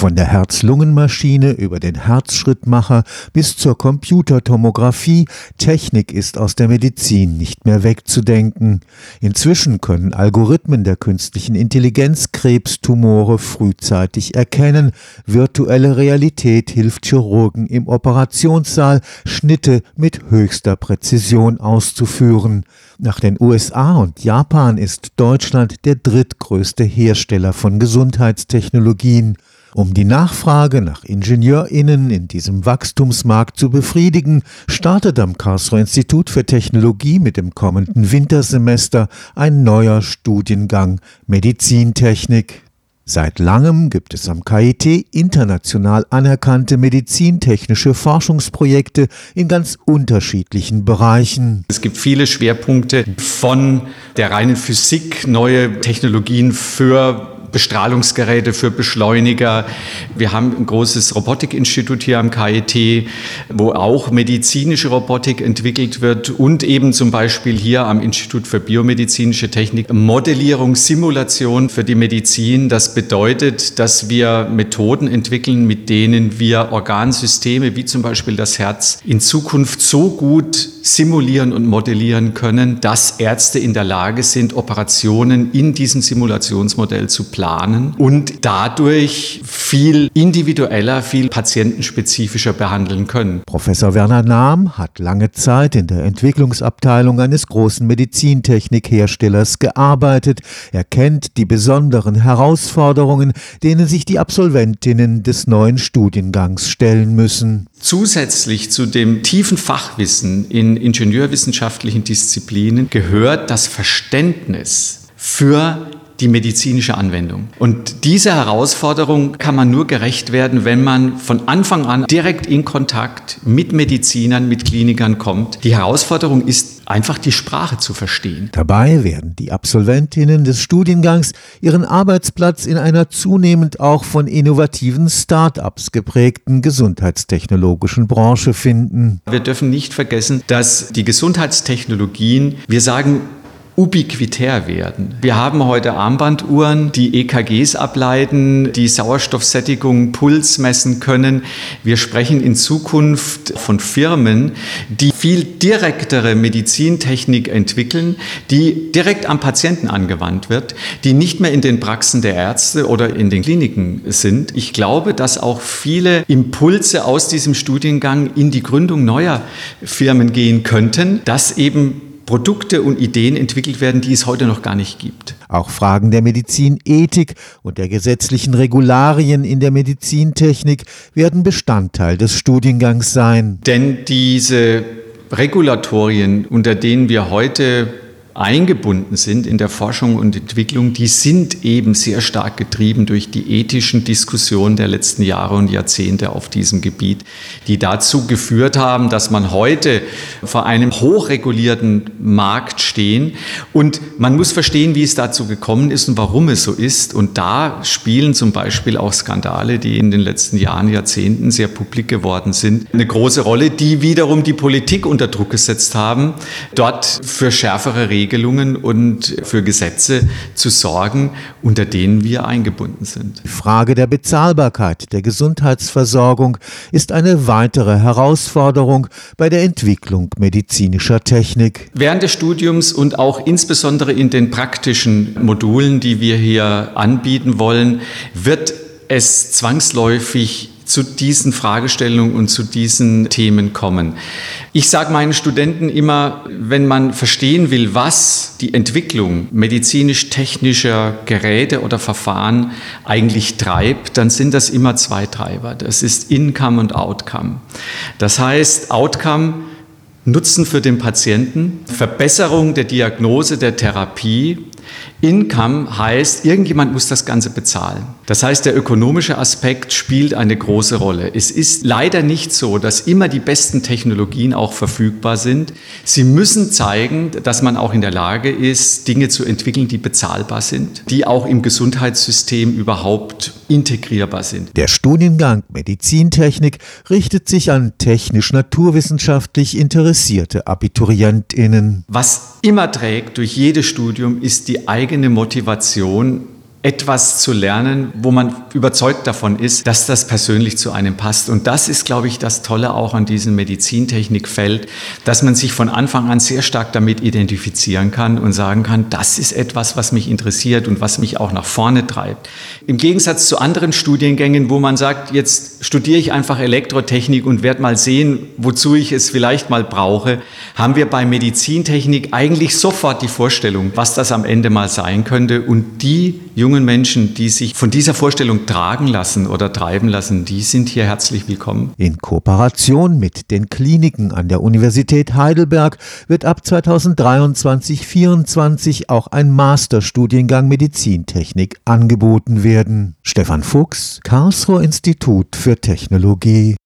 Von der Herz-Lungen-Maschine über den Herzschrittmacher bis zur Computertomographie, Technik ist aus der Medizin nicht mehr wegzudenken. Inzwischen können Algorithmen der künstlichen Intelligenz Krebstumore frühzeitig erkennen. Virtuelle Realität hilft Chirurgen im Operationssaal, Schnitte mit höchster Präzision auszuführen. Nach den USA und Japan ist Deutschland der drittgrößte Hersteller von Gesundheitstechnologien. Um die Nachfrage nach IngenieurInnen in diesem Wachstumsmarkt zu befriedigen, startet am Karlsruher Institut für Technologie mit dem kommenden Wintersemester ein neuer Studiengang Medizintechnik. Seit langem gibt es am KIT international anerkannte medizintechnische Forschungsprojekte in ganz unterschiedlichen Bereichen. Es gibt viele Schwerpunkte von der reinen Physik, neue Technologien für Bestrahlungsgeräte für Beschleuniger. Wir haben ein großes Robotikinstitut hier am KIT, wo auch medizinische Robotik entwickelt wird und eben zum Beispiel hier am Institut für biomedizinische Technik Modellierung, Simulation für die Medizin. Das bedeutet, dass wir Methoden entwickeln, mit denen wir Organsysteme wie zum Beispiel das Herz in Zukunft so gut simulieren und modellieren können, dass Ärzte in der Lage sind, Operationen in diesem Simulationsmodell zu planen planen und dadurch viel individueller, viel patientenspezifischer behandeln können. Professor Werner Nahm hat lange Zeit in der Entwicklungsabteilung eines großen Medizintechnikherstellers gearbeitet. Er kennt die besonderen Herausforderungen, denen sich die Absolventinnen des neuen Studiengangs stellen müssen. Zusätzlich zu dem tiefen Fachwissen in ingenieurwissenschaftlichen Disziplinen gehört das Verständnis für die medizinische Anwendung. Und dieser Herausforderung kann man nur gerecht werden, wenn man von Anfang an direkt in Kontakt mit Medizinern, mit Klinikern kommt. Die Herausforderung ist einfach die Sprache zu verstehen. Dabei werden die Absolventinnen des Studiengangs ihren Arbeitsplatz in einer zunehmend auch von innovativen Start-ups geprägten gesundheitstechnologischen Branche finden. Wir dürfen nicht vergessen, dass die Gesundheitstechnologien, wir sagen ubiquitär werden. Wir haben heute Armbanduhren, die EKGs ableiten, die Sauerstoffsättigung, Puls messen können. Wir sprechen in Zukunft von Firmen, die viel direktere Medizintechnik entwickeln, die direkt am Patienten angewandt wird, die nicht mehr in den Praxen der Ärzte oder in den Kliniken sind. Ich glaube, dass auch viele Impulse aus diesem Studiengang in die Gründung neuer Firmen gehen könnten, dass eben Produkte und Ideen entwickelt werden, die es heute noch gar nicht gibt. Auch Fragen der Medizinethik und der gesetzlichen Regularien in der Medizintechnik werden Bestandteil des Studiengangs sein. Denn diese Regulatorien, unter denen wir heute eingebunden sind in der Forschung und Entwicklung, die sind eben sehr stark getrieben durch die ethischen Diskussionen der letzten Jahre und Jahrzehnte auf diesem Gebiet, die dazu geführt haben, dass man heute vor einem hochregulierten Markt stehen und man muss verstehen, wie es dazu gekommen ist und warum es so ist. Und da spielen zum Beispiel auch Skandale, die in den letzten Jahren, Jahrzehnten sehr publik geworden sind, eine große Rolle, die wiederum die Politik unter Druck gesetzt haben, dort für schärfere Regeln Regelungen und für Gesetze zu sorgen, unter denen wir eingebunden sind. Die Frage der Bezahlbarkeit der Gesundheitsversorgung ist eine weitere Herausforderung bei der Entwicklung medizinischer Technik. Während des Studiums und auch insbesondere in den praktischen Modulen, die wir hier anbieten wollen, wird es zwangsläufig zu diesen Fragestellungen und zu diesen Themen kommen. Ich sage meinen Studenten immer, wenn man verstehen will, was die Entwicklung medizinisch-technischer Geräte oder Verfahren eigentlich treibt, dann sind das immer zwei Treiber. Das ist Income und Outcome. Das heißt, Outcome Nutzen für den Patienten, Verbesserung der Diagnose, der Therapie Income heißt, irgendjemand muss das Ganze bezahlen. Das heißt, der ökonomische Aspekt spielt eine große Rolle. Es ist leider nicht so, dass immer die besten Technologien auch verfügbar sind. Sie müssen zeigen, dass man auch in der Lage ist, Dinge zu entwickeln, die bezahlbar sind, die auch im Gesundheitssystem überhaupt integrierbar sind. Der Studiengang Medizintechnik richtet sich an technisch-naturwissenschaftlich interessierte Abiturientinnen. Was immer trägt durch jedes Studium ist die eigene Motivation, etwas zu lernen, wo man überzeugt davon ist, dass das persönlich zu einem passt. Und das ist, glaube ich, das Tolle auch an diesem Medizintechnikfeld, dass man sich von Anfang an sehr stark damit identifizieren kann und sagen kann, das ist etwas, was mich interessiert und was mich auch nach vorne treibt. Im Gegensatz zu anderen Studiengängen, wo man sagt, jetzt studiere ich einfach Elektrotechnik und werde mal sehen, wozu ich es vielleicht mal brauche, haben wir bei Medizintechnik eigentlich sofort die Vorstellung, was das am Ende mal sein könnte. Und die jungen Menschen, die sich von dieser Vorstellung tragen lassen oder treiben lassen, die sind hier herzlich willkommen. In Kooperation mit den Kliniken an der Universität Heidelberg wird ab 2023-24 auch ein Masterstudiengang Medizintechnik angeboten werden. Stefan Fuchs, Karlsruher Institut für Technologie.